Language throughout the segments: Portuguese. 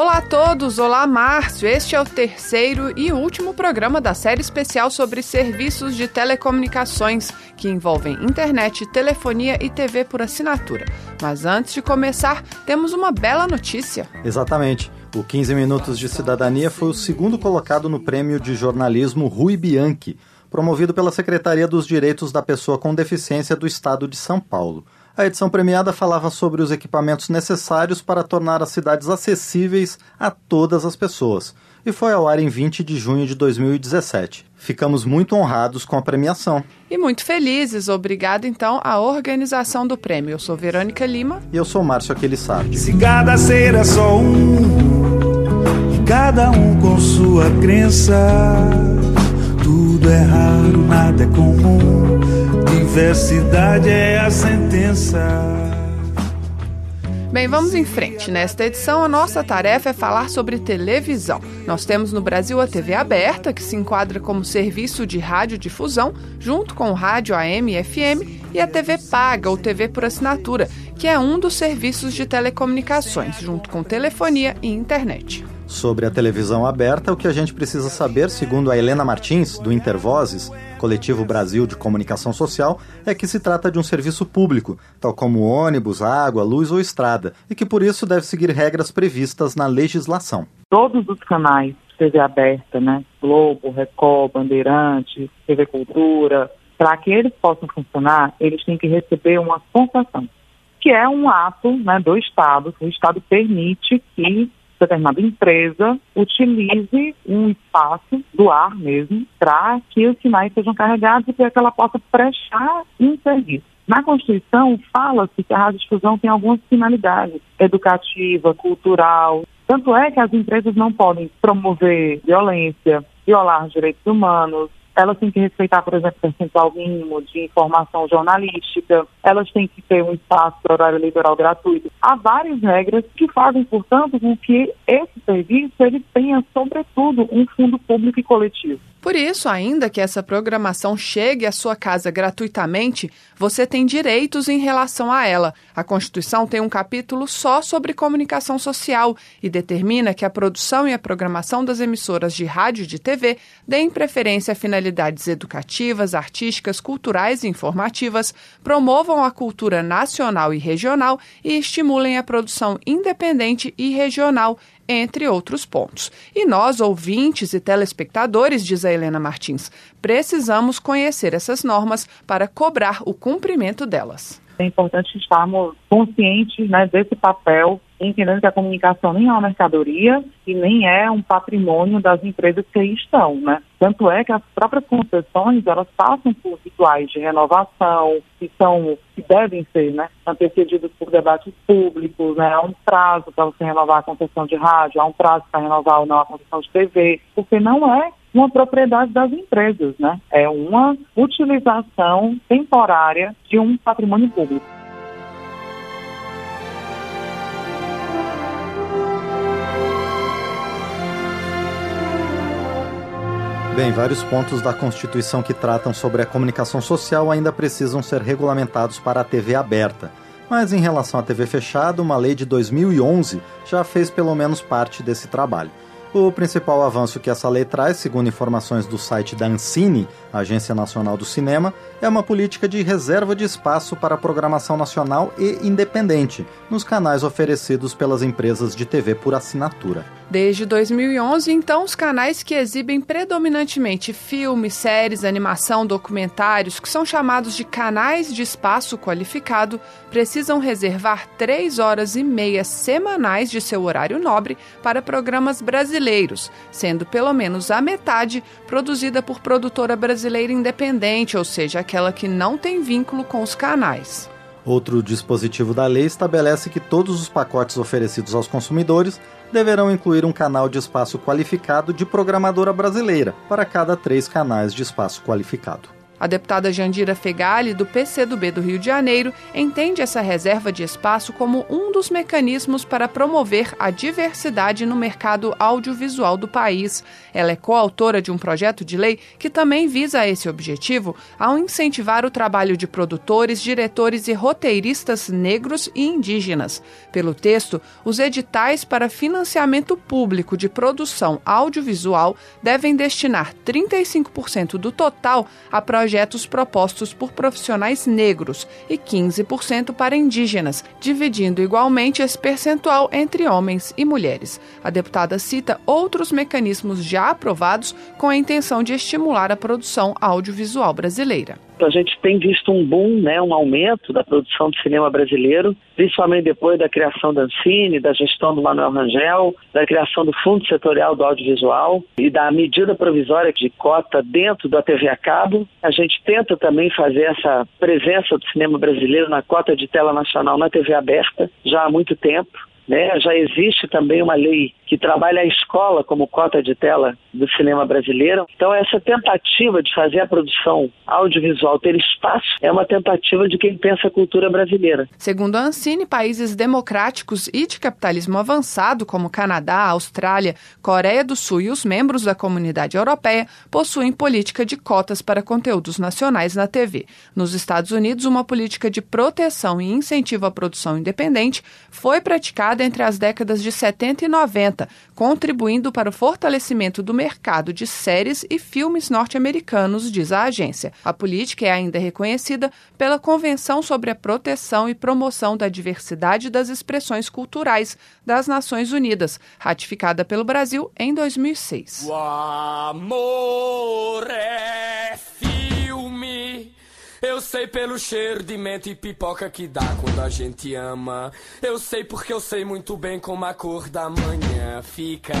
Olá a todos, olá Márcio. Este é o terceiro e último programa da série especial sobre serviços de telecomunicações que envolvem internet, telefonia e TV por assinatura. Mas antes de começar, temos uma bela notícia. Exatamente. O 15 Minutos de Cidadania foi o segundo colocado no prêmio de jornalismo Rui Bianchi, promovido pela Secretaria dos Direitos da Pessoa com Deficiência do Estado de São Paulo. A edição premiada falava sobre os equipamentos necessários para tornar as cidades acessíveis a todas as pessoas e foi ao ar em 20 de junho de 2017. Ficamos muito honrados com a premiação. E muito felizes. Obrigado então à organização do prêmio. Eu sou Verônica Lima. E eu sou Márcio Aquilissardi. Se cada ser é só um, cada um com sua crença, é raro, nada é comum, diversidade é a sentença. Bem, vamos em frente. Nesta edição, a nossa tarefa é falar sobre televisão. Nós temos no Brasil a TV aberta, que se enquadra como serviço de radiodifusão, junto com o rádio AM e FM, e a TV paga, ou TV por assinatura, que é um dos serviços de telecomunicações, junto com telefonia e internet. Sobre a televisão aberta, o que a gente precisa saber, segundo a Helena Martins, do Intervozes, Coletivo Brasil de Comunicação Social, é que se trata de um serviço público, tal como ônibus, água, luz ou estrada, e que por isso deve seguir regras previstas na legislação. Todos os canais TV aberta, né? Globo, Record, Bandeirante, TV Cultura, para que eles possam funcionar, eles têm que receber uma concessão, que é um ato né, do Estado. O Estado permite que determinada empresa utilize um espaço do ar mesmo para que os sinais sejam carregados e para que ela possa prestar um serviço. Na Constituição, fala-se que a radiodifusão tem algumas finalidades, educativa, cultural. Tanto é que as empresas não podem promover violência, violar direitos humanos, elas têm que respeitar, por exemplo, o percentual mínimo de informação jornalística, elas têm que ter um espaço para horário eleitoral gratuito. Há várias regras que fazem, portanto, com que esse serviço ele tenha, sobretudo, um fundo público e coletivo. Por isso, ainda que essa programação chegue à sua casa gratuitamente, você tem direitos em relação a ela. A Constituição tem um capítulo só sobre comunicação social e determina que a produção e a programação das emissoras de rádio e de TV deem preferência a finalidades educativas, artísticas, culturais e informativas, promovam a cultura nacional e regional e estimulem a produção independente e regional entre outros pontos. E nós, ouvintes e telespectadores, diz a Helena Martins, precisamos conhecer essas normas para cobrar o cumprimento delas. É importante estarmos conscientes né, desse papel, entendendo que a comunicação nem é uma mercadoria e nem é um patrimônio das empresas que aí estão, né? Tanto é que as próprias concessões, elas passam por rituais de renovação, que são, que devem ser, né, antecedidos por debates públicos, né? Há um prazo para você renovar a concessão de rádio, há um prazo para renovar ou não a concessão de TV, porque não é uma propriedade das empresas, né? É uma utilização temporária de um patrimônio público. Bem, vários pontos da Constituição que tratam sobre a comunicação social ainda precisam ser regulamentados para a TV aberta. Mas em relação à TV fechada, uma lei de 2011 já fez pelo menos parte desse trabalho. O principal avanço que essa lei traz, segundo informações do site da Ancine, Agência Nacional do Cinema, é uma política de reserva de espaço para programação nacional e independente nos canais oferecidos pelas empresas de TV por assinatura. Desde 2011, então, os canais que exibem predominantemente filmes, séries, animação, documentários, que são chamados de canais de espaço qualificado, precisam reservar três horas e meia semanais de seu horário nobre para programas brasileiros, sendo pelo menos a metade produzida por produtora brasileira independente, ou seja, aquela que não tem vínculo com os canais. Outro dispositivo da lei estabelece que todos os pacotes oferecidos aos consumidores deverão incluir um canal de espaço qualificado de programadora brasileira para cada três canais de espaço qualificado. A deputada Jandira Fegali, do PCdoB do Rio de Janeiro, entende essa reserva de espaço como um dos mecanismos para promover a diversidade no mercado audiovisual do país. Ela é coautora de um projeto de lei que também visa esse objetivo ao incentivar o trabalho de produtores, diretores e roteiristas negros e indígenas. Pelo texto, os editais para financiamento público de produção audiovisual devem destinar 35% do total a projetos propostos por profissionais negros e 15% para indígenas, dividindo igualmente esse percentual entre homens e mulheres. A deputada cita outros mecanismos já aprovados com a intenção de estimular a produção audiovisual brasileira. A gente tem visto um boom, né, um aumento da produção de cinema brasileiro, principalmente depois da criação da Ancine, da gestão do Manuel Rangel, da criação do Fundo Setorial do Audiovisual e da medida provisória de cota dentro da TV a cabo. A gente tenta também fazer essa presença do cinema brasileiro na cota de tela nacional na TV aberta já há muito tempo. Né? Já existe também uma lei que trabalha a escola como cota de tela do cinema brasileiro. Então, essa tentativa de fazer a produção audiovisual ter espaço é uma tentativa de quem pensa a cultura brasileira. Segundo a Ancine, países democráticos e de capitalismo avançado, como Canadá, Austrália, Coreia do Sul e os membros da comunidade europeia, possuem política de cotas para conteúdos nacionais na TV. Nos Estados Unidos, uma política de proteção e incentivo à produção independente foi praticada entre as décadas de 70 e 90 contribuindo para o fortalecimento do mercado de séries e filmes norte-americanos, diz a agência. A política é ainda reconhecida pela Convenção sobre a Proteção e Promoção da Diversidade das Expressões Culturais das Nações Unidas, ratificada pelo Brasil em 2006. O amor é eu sei pelo cheiro de menta e pipoca que dá quando a gente ama. Eu sei porque eu sei muito bem como a cor da manhã fica.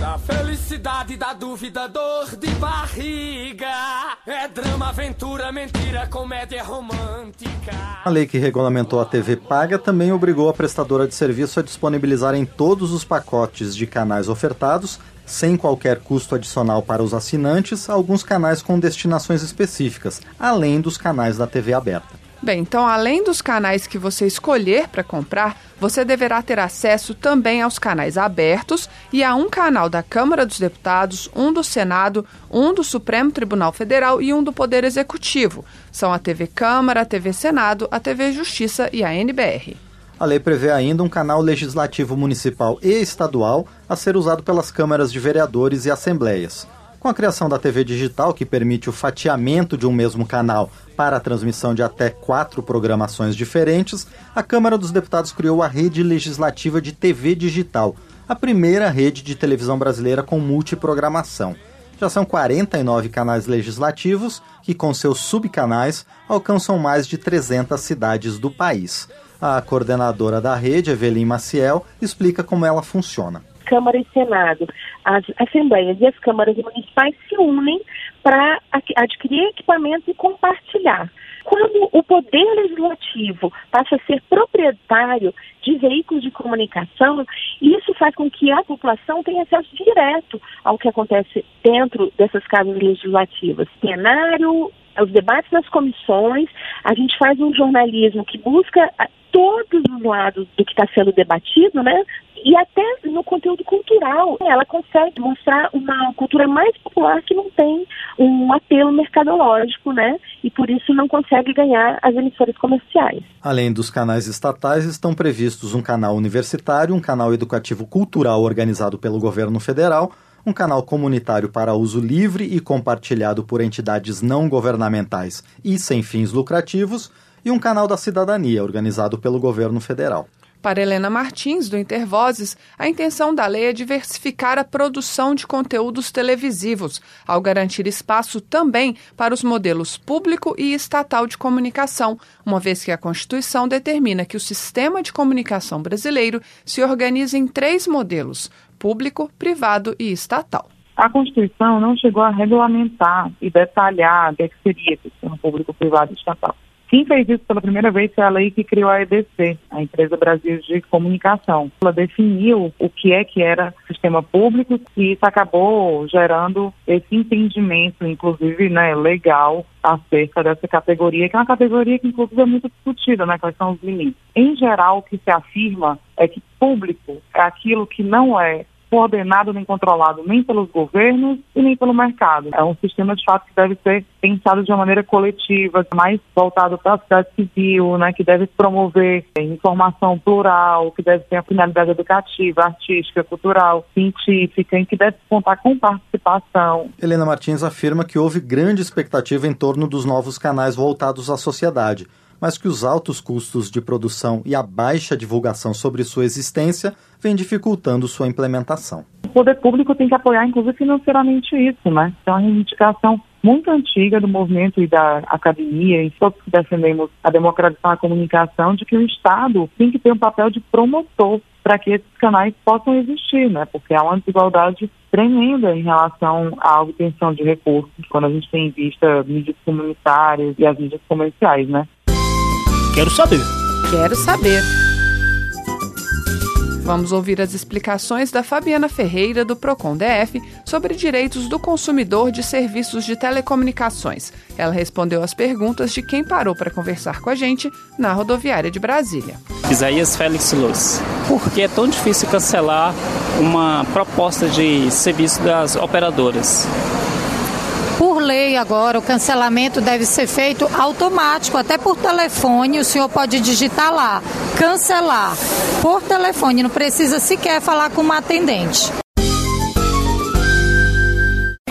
Da felicidade, da dúvida, dor de barriga. É drama, aventura, mentira, comédia romântica. A lei que regulamentou a TV paga também obrigou a prestadora de serviço a disponibilizar em todos os pacotes de canais ofertados sem qualquer custo adicional para os assinantes, alguns canais com destinações específicas, além dos canais da TV aberta. Bem, então além dos canais que você escolher para comprar, você deverá ter acesso também aos canais abertos e a um canal da Câmara dos Deputados, um do Senado, um do Supremo Tribunal Federal e um do Poder Executivo. São a TV Câmara, a TV Senado, a TV Justiça e a NBR. A lei prevê ainda um canal legislativo municipal e estadual a ser usado pelas câmaras de vereadores e assembleias. Com a criação da TV digital, que permite o fatiamento de um mesmo canal para a transmissão de até quatro programações diferentes, a Câmara dos Deputados criou a Rede Legislativa de TV Digital, a primeira rede de televisão brasileira com multiprogramação. Já são 49 canais legislativos que, com seus subcanais, alcançam mais de 300 cidades do país. A coordenadora da rede, Evelyn Maciel, explica como ela funciona. Câmara e Senado, as assembleias e as câmaras municipais se unem para adquirir equipamentos e compartilhar. Quando o poder legislativo passa a ser proprietário de veículos de comunicação, isso faz com que a população tenha acesso direto ao que acontece dentro dessas casas legislativas. Cenário, os debates nas comissões, a gente faz um jornalismo que busca todos os lados do que está sendo debatido, né? E até no conteúdo cultural, ela consegue mostrar uma cultura mais popular que não tem um apelo mercadológico, né? E por isso não consegue ganhar as emissoras comerciais. Além dos canais estatais, estão previstos um canal universitário, um canal educativo cultural organizado pelo governo federal, um canal comunitário para uso livre e compartilhado por entidades não governamentais e sem fins lucrativos e um canal da cidadania organizado pelo governo federal. Para Helena Martins, do Intervozes, a intenção da lei é diversificar a produção de conteúdos televisivos, ao garantir espaço também para os modelos público e estatal de comunicação, uma vez que a Constituição determina que o sistema de comunicação brasileiro se organiza em três modelos: público, privado e estatal. A Constituição não chegou a regulamentar e detalhar o que, é seria esse sistema público, privado e estatal Quem fez isso pela primeira vez foi a lei que criou a EDC, a Empresa Brasil de Comunicação. Ela definiu o que é que era sistema público e isso acabou gerando esse entendimento, inclusive né, legal, acerca dessa categoria, que é uma categoria que inclusive é muito discutida, né, quais são os limites. Em geral, o que se afirma é que público é aquilo que não é coordenado nem controlado nem pelos governos e nem pelo mercado. É um sistema de fato que deve ser pensado de uma maneira coletiva, mais voltado para a sociedade civil, né, que deve promover informação plural, que deve ter a finalidade educativa, artística, cultural, científica, em que deve contar com participação. Helena Martins afirma que houve grande expectativa em torno dos novos canais voltados à sociedade mas que os altos custos de produção e a baixa divulgação sobre sua existência vem dificultando sua implementação. O poder público tem que apoiar, inclusive financeiramente, isso, né? É uma reivindicação muito antiga do movimento e da academia, e todos que defendemos a democratização da comunicação, de que o Estado tem que ter um papel de promotor para que esses canais possam existir, né? Porque há uma desigualdade tremenda em relação à obtenção de recursos, quando a gente tem em vista mídias comunitárias e as mídias comerciais, né? Quero saber. Quero saber. Vamos ouvir as explicações da Fabiana Ferreira, do Procon DF, sobre direitos do consumidor de serviços de telecomunicações. Ela respondeu às perguntas de quem parou para conversar com a gente na rodoviária de Brasília. Isaías Félix Luz. Por que é tão difícil cancelar uma proposta de serviço das operadoras? Por lei agora, o cancelamento deve ser feito automático, até por telefone, o senhor pode digitar lá, cancelar, por telefone, não precisa sequer falar com uma atendente.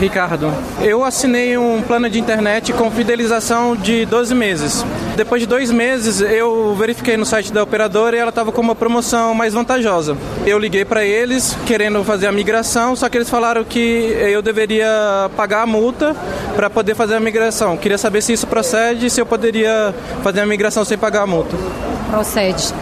Ricardo, eu assinei um plano de internet com fidelização de 12 meses. Depois de dois meses, eu verifiquei no site da operadora e ela estava com uma promoção mais vantajosa. Eu liguei para eles querendo fazer a migração, só que eles falaram que eu deveria pagar a multa para poder fazer a migração. Queria saber se isso procede e se eu poderia fazer a migração sem pagar a multa. Procede.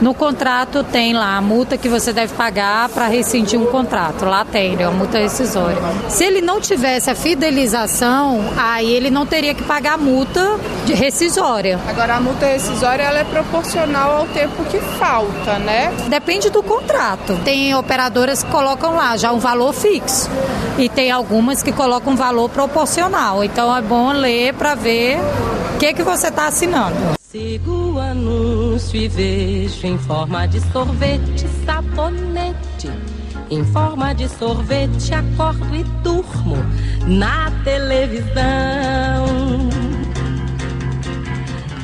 No contrato tem lá a multa que você deve pagar para rescindir um contrato. Lá tem, é uma multa rescisória. Se ele não tivesse a fidelização, aí ele não teria que pagar a multa de rescisória. Agora a multa rescisória ela é proporcional ao tempo que falta, né? Depende do contrato. Tem operadoras que colocam lá já um valor fixo e tem algumas que colocam um valor proporcional. Então é bom ler para ver o que que você está assinando. Sigo o anúncio e vejo em forma de sorvete, sabonete. Em forma de sorvete, acordo e durmo na televisão.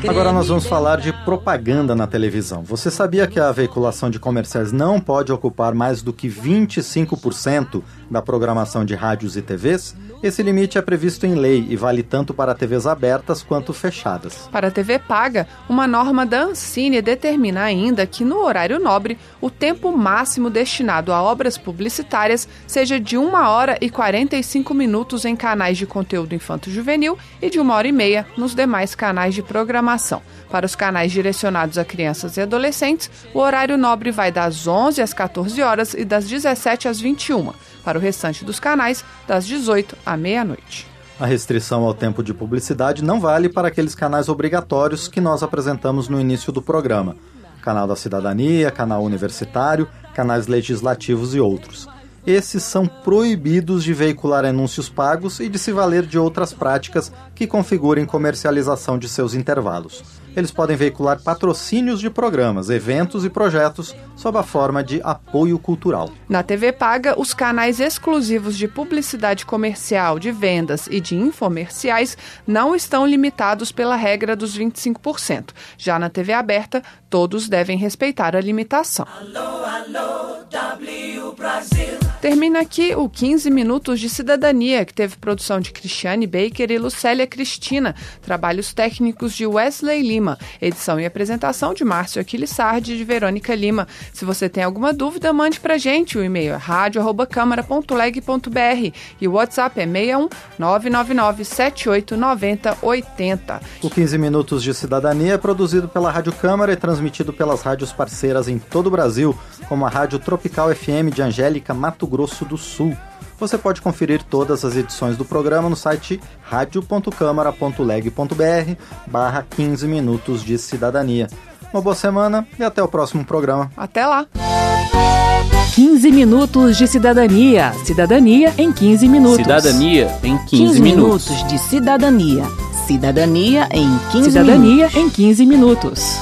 Agora nós vamos falar de propaganda na televisão. Você sabia que a veiculação de comerciais não pode ocupar mais do que 25% da programação de rádios e TVs? Esse limite é previsto em lei e vale tanto para TVs abertas quanto fechadas. Para a TV paga, uma norma da Ancine determina ainda que no horário nobre o tempo máximo destinado a obras publicitárias seja de 1 hora e 45 minutos em canais de conteúdo infanto-juvenil e de 1 hora e meia nos demais canais de programação. Para os canais direcionados a crianças e adolescentes, o horário nobre vai das 11 às 14 horas e das 17 às 21 para o restante dos canais, das 18 à meia-noite. A restrição ao tempo de publicidade não vale para aqueles canais obrigatórios que nós apresentamos no início do programa: Canal da Cidadania, Canal Universitário, canais legislativos e outros. Esses são proibidos de veicular anúncios pagos e de se valer de outras práticas que configurem comercialização de seus intervalos eles podem veicular patrocínios de programas, eventos e projetos sob a forma de apoio cultural. Na TV Paga, os canais exclusivos de publicidade comercial, de vendas e de infomerciais não estão limitados pela regra dos 25%. Já na TV aberta, todos devem respeitar a limitação. Alô, alô, w Brasil. Termina aqui o 15 Minutos de Cidadania, que teve produção de Cristiane Baker e Lucélia Cristina, trabalhos técnicos de Wesley Lima, edição e apresentação de Márcio Aquiles Sardi e de Verônica Lima. Se você tem alguma dúvida, mande pra gente. O e-mail é radio.câmara.leg.br e o WhatsApp é 61 999 7890 80. O 15 Minutos de Cidadania é produzido pela Rádio Câmara e transmitido pelas rádios parceiras em todo o Brasil, como a Rádio Tropical FM de Angélica, Mato Grosso do Sul. Você pode conferir todas as edições do programa no site radio.câmara.leg.br barra 15 minutos de cidadania. Uma boa semana e até o próximo programa. Até lá! 15 minutos de cidadania. Cidadania em 15 minutos. Cidadania em 15, 15 minutos. minutos de cidadania. Cidadania em 15 Cidadania minutos. em 15 minutos.